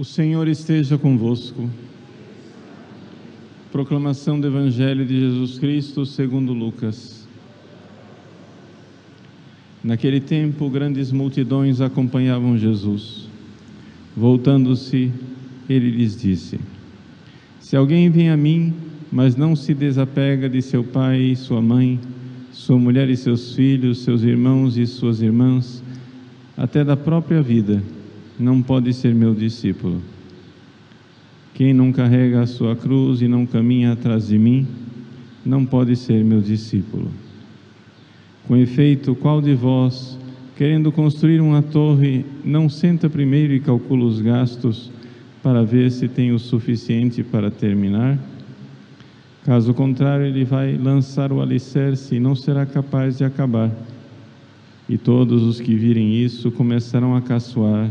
O Senhor esteja convosco. Proclamação do Evangelho de Jesus Cristo segundo Lucas. Naquele tempo, grandes multidões acompanhavam Jesus. Voltando-se, ele lhes disse: Se alguém vem a mim, mas não se desapega de seu pai e sua mãe, sua mulher e seus filhos, seus irmãos e suas irmãs, até da própria vida, não pode ser meu discípulo. Quem não carrega a sua cruz e não caminha atrás de mim, não pode ser meu discípulo. Com efeito, qual de vós, querendo construir uma torre, não senta primeiro e calcula os gastos para ver se tem o suficiente para terminar? Caso contrário, ele vai lançar o alicerce e não será capaz de acabar. E todos os que virem isso começarão a caçoar,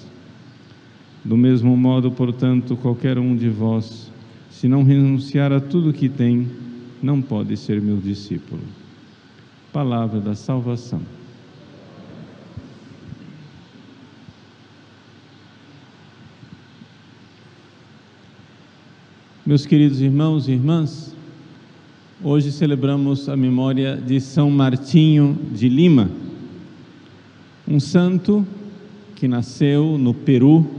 Do mesmo modo, portanto, qualquer um de vós, se não renunciar a tudo que tem, não pode ser meu discípulo. Palavra da salvação. Meus queridos irmãos e irmãs, hoje celebramos a memória de São Martinho de Lima um santo que nasceu no Peru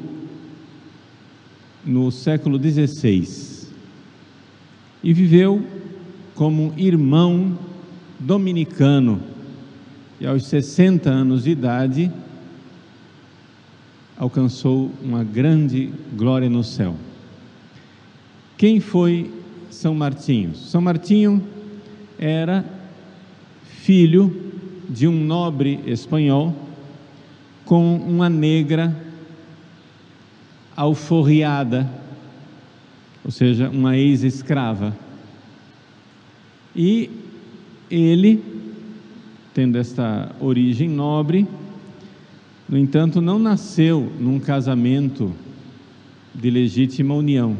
no século XVI e viveu como irmão dominicano e aos 60 anos de idade alcançou uma grande glória no céu. Quem foi São Martinho? São Martinho era filho de um nobre espanhol com uma negra alforriada, ou seja, uma ex-escrava. E ele, tendo esta origem nobre, no entanto, não nasceu num casamento de legítima união.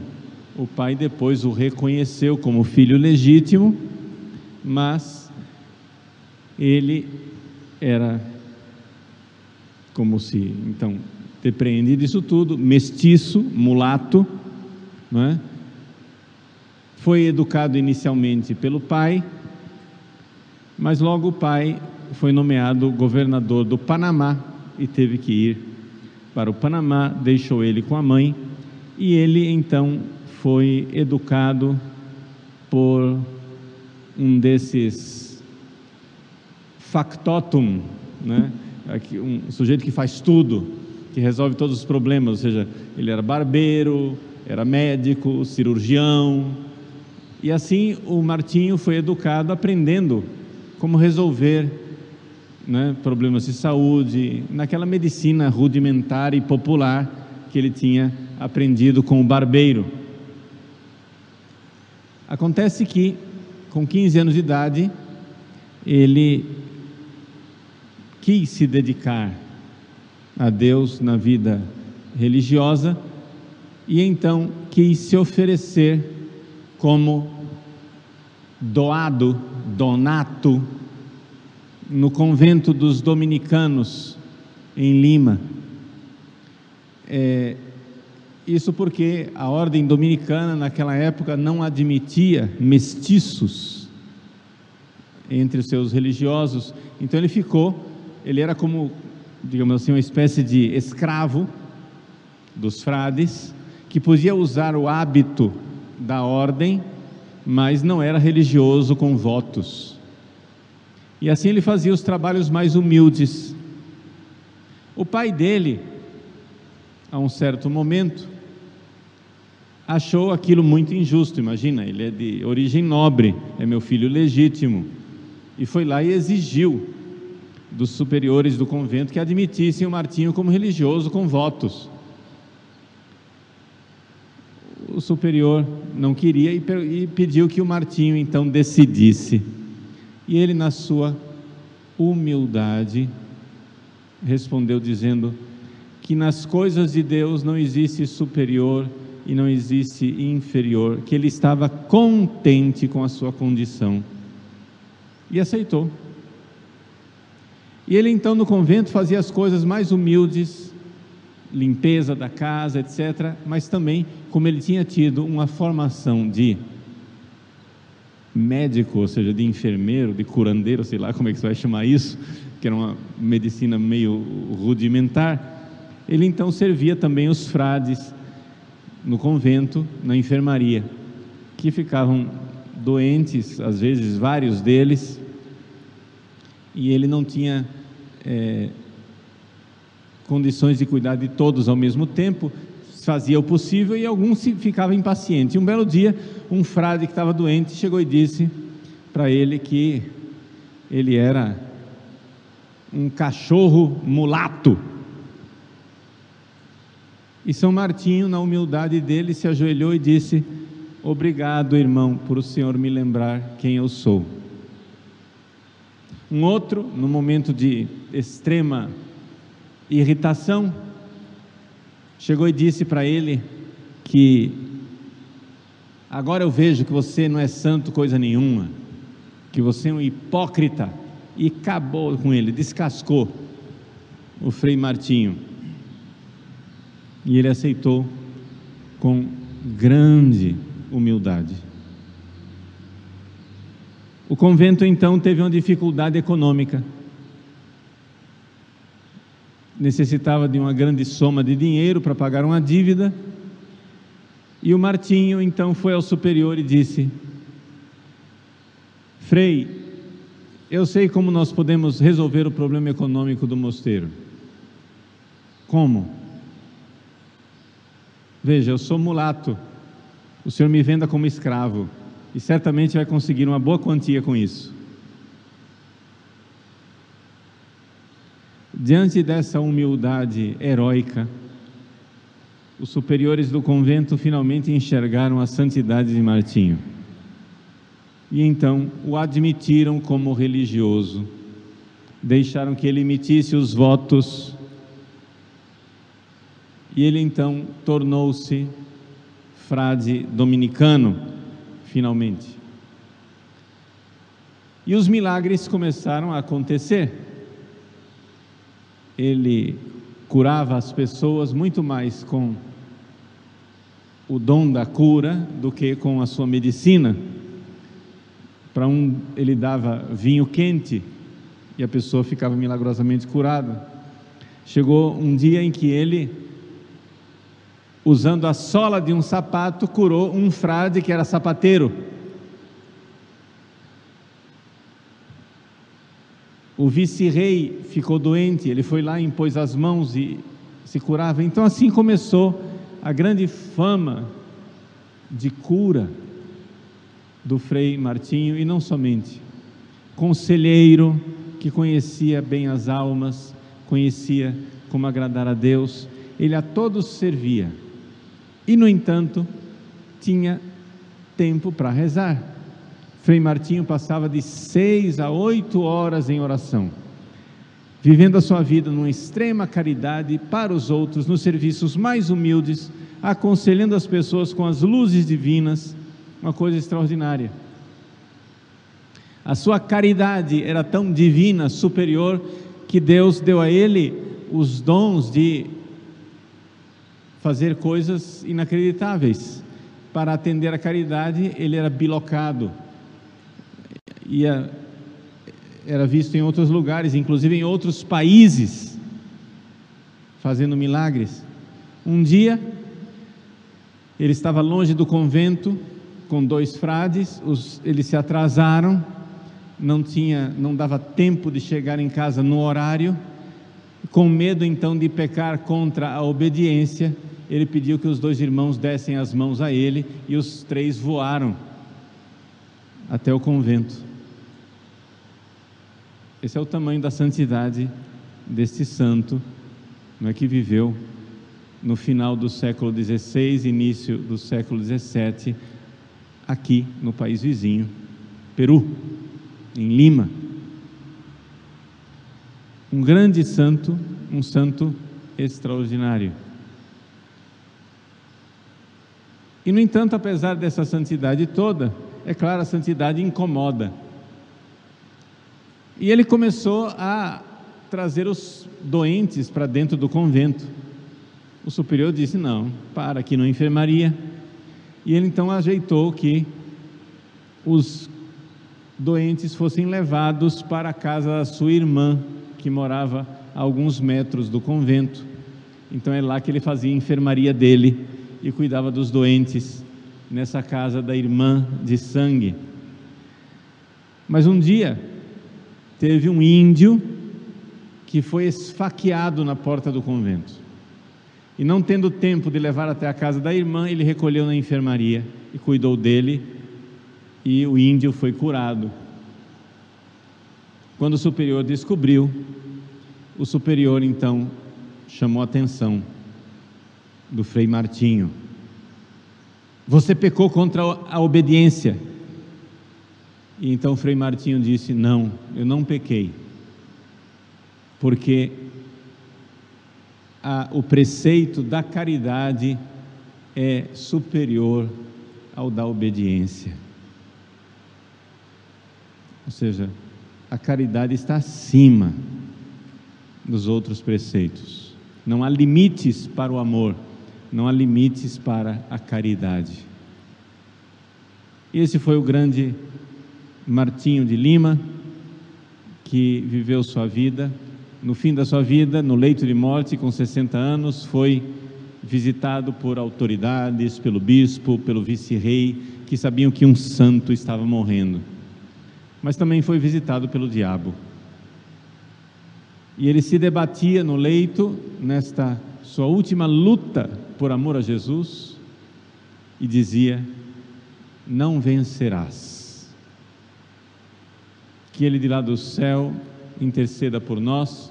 O pai depois o reconheceu como filho legítimo, mas ele era como se, então, depreende disso tudo, mestiço, mulato, não é? foi educado inicialmente pelo pai, mas logo o pai foi nomeado governador do Panamá e teve que ir para o Panamá, deixou ele com a mãe e ele então foi educado por um desses factotum, né? um sujeito que faz tudo, que resolve todos os problemas, ou seja, ele era barbeiro, era médico, cirurgião. E assim o Martinho foi educado aprendendo como resolver né, problemas de saúde, naquela medicina rudimentar e popular que ele tinha aprendido com o barbeiro. Acontece que, com 15 anos de idade, ele quis se dedicar a Deus na vida religiosa e então quis se oferecer como doado, donato, no convento dos dominicanos em Lima. É, isso porque a ordem dominicana naquela época não admitia mestiços entre os seus religiosos, então ele ficou ele era como, digamos assim, uma espécie de escravo dos frades, que podia usar o hábito da ordem, mas não era religioso com votos. E assim ele fazia os trabalhos mais humildes. O pai dele, a um certo momento, achou aquilo muito injusto. Imagina, ele é de origem nobre, é meu filho legítimo, e foi lá e exigiu dos superiores do convento que admitissem o Martinho como religioso com votos. o superior não queria e, pediu que o Martinho então decidisse. E ele, na sua humildade, respondeu dizendo que nas coisas de Deus não existe superior e não existe inferior, que ele estava contente com a sua condição e aceitou. E ele então no convento fazia as coisas mais humildes, limpeza da casa, etc. Mas também, como ele tinha tido uma formação de médico, ou seja, de enfermeiro, de curandeiro, sei lá como é que você vai chamar isso, que era uma medicina meio rudimentar, ele então servia também os frades no convento, na enfermaria, que ficavam doentes, às vezes vários deles, e ele não tinha é, condições de cuidar de todos ao mesmo tempo, fazia o possível e alguns ficavam impacientes. E um belo dia, um frade que estava doente chegou e disse para ele que ele era um cachorro mulato. E São Martinho, na humildade dele, se ajoelhou e disse: Obrigado, irmão, por o Senhor me lembrar quem eu sou. Um outro, no momento de extrema irritação, chegou e disse para ele que agora eu vejo que você não é santo coisa nenhuma, que você é um hipócrita, e acabou com ele, descascou o Frei Martinho. E ele aceitou com grande humildade. O convento então teve uma dificuldade econômica. Necessitava de uma grande soma de dinheiro para pagar uma dívida. E o Martinho então foi ao superior e disse: Frei, eu sei como nós podemos resolver o problema econômico do mosteiro. Como? Veja, eu sou mulato, o senhor me venda como escravo e certamente vai conseguir uma boa quantia com isso. Diante dessa humildade heróica, os superiores do convento finalmente enxergaram a santidade de Martinho. E então o admitiram como religioso. Deixaram que ele emitisse os votos e ele então tornou-se frade dominicano, finalmente. E os milagres começaram a acontecer. Ele curava as pessoas muito mais com o dom da cura do que com a sua medicina. Para um, ele dava vinho quente e a pessoa ficava milagrosamente curada. Chegou um dia em que ele usando a sola de um sapato, curou um frade que era sapateiro. O vice-rei ficou doente, ele foi lá, impôs as mãos e se curava. Então, assim começou a grande fama de cura do Frei Martinho, e não somente. Conselheiro que conhecia bem as almas, conhecia como agradar a Deus, ele a todos servia e, no entanto, tinha tempo para rezar. Frei Martinho passava de seis a oito horas em oração, vivendo a sua vida numa extrema caridade para os outros, nos serviços mais humildes, aconselhando as pessoas com as luzes divinas, uma coisa extraordinária. A sua caridade era tão divina, superior, que Deus deu a ele os dons de fazer coisas inacreditáveis. Para atender a caridade, ele era bilocado. Ia, era visto em outros lugares, inclusive em outros países, fazendo milagres. Um dia, ele estava longe do convento com dois frades, os, eles se atrasaram, não tinha, não dava tempo de chegar em casa no horário. Com medo então de pecar contra a obediência, ele pediu que os dois irmãos dessem as mãos a ele e os três voaram até o convento. Esse é o tamanho da santidade deste santo, não é que viveu no final do século XVI, início do século XVII, aqui no país vizinho, Peru, em Lima. Um grande santo, um santo extraordinário. E, no entanto, apesar dessa santidade toda, é claro, a santidade incomoda. E ele começou a trazer os doentes para dentro do convento. O superior disse: Não, para aqui na enfermaria. E ele então ajeitou que os doentes fossem levados para a casa da sua irmã, que morava a alguns metros do convento. Então é lá que ele fazia a enfermaria dele e cuidava dos doentes nessa casa da irmã de sangue. Mas um dia teve um índio que foi esfaqueado na porta do convento. E não tendo tempo de levar até a casa da irmã, ele recolheu na enfermaria e cuidou dele, e o índio foi curado. Quando o superior descobriu, o superior então chamou a atenção do Frei Martinho. Você pecou contra a obediência. E então o Frei Martinho disse: Não, eu não pequei, porque a, o preceito da caridade é superior ao da obediência. Ou seja, a caridade está acima dos outros preceitos. Não há limites para o amor não há limites para a caridade. Esse foi o grande Martinho de Lima, que viveu sua vida. No fim da sua vida, no leito de morte, com 60 anos, foi visitado por autoridades, pelo bispo, pelo vice-rei, que sabiam que um santo estava morrendo. Mas também foi visitado pelo diabo. E ele se debatia no leito, nesta sua última luta por amor a Jesus e dizia: Não vencerás. Que Ele de lá do céu interceda por nós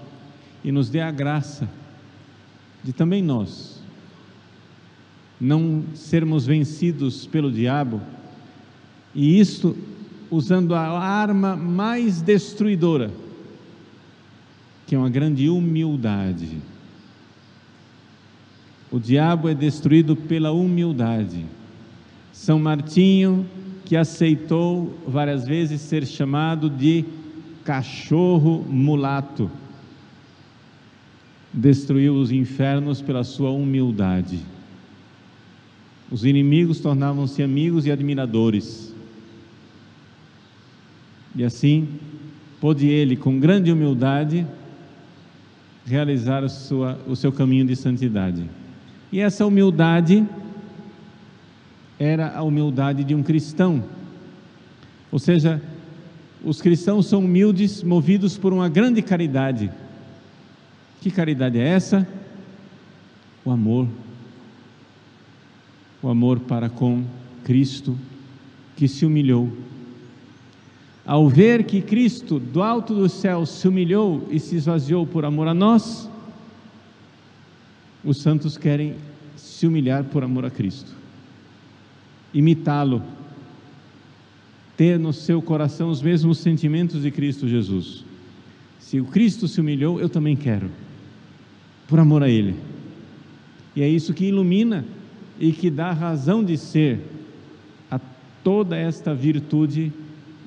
e nos dê a graça de também nós não sermos vencidos pelo diabo, e isto usando a arma mais destruidora, que é uma grande humildade. O diabo é destruído pela humildade. São Martinho, que aceitou várias vezes ser chamado de cachorro mulato, destruiu os infernos pela sua humildade. Os inimigos tornavam-se amigos e admiradores. E assim, pôde ele, com grande humildade, realizar sua, o seu caminho de santidade. E essa humildade era a humildade de um cristão. Ou seja, os cristãos são humildes, movidos por uma grande caridade. Que caridade é essa? O amor. O amor para com Cristo, que se humilhou. Ao ver que Cristo, do alto do céu, se humilhou e se esvaziou por amor a nós, os santos querem se humilhar por amor a Cristo, imitá-lo, ter no seu coração os mesmos sentimentos de Cristo Jesus. Se o Cristo se humilhou, eu também quero, por amor a Ele. E é isso que ilumina e que dá razão de ser a toda esta virtude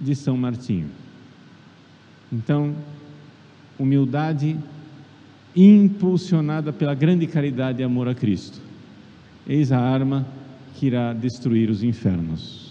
de São Martinho. Então, humildade impulsionada pela grande caridade e amor a Cristo. Eis a arma que irá destruir os infernos.